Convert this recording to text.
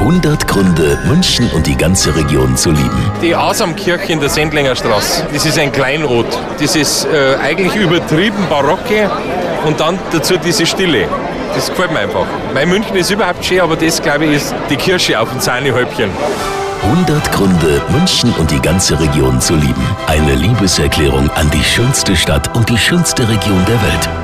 100 Gründe, München und die ganze Region zu lieben. Die Asamkirche in der Sendlinger Straße, das ist ein Kleinod. Das ist äh, eigentlich übertrieben barocke und dann dazu diese Stille. Das gefällt mir einfach. Mein München ist überhaupt schön, aber das, glaube ich, ist die Kirsche auf dem Sahnehäubchen. 100 Gründe, München und die ganze Region zu lieben. Eine Liebeserklärung an die schönste Stadt und die schönste Region der Welt.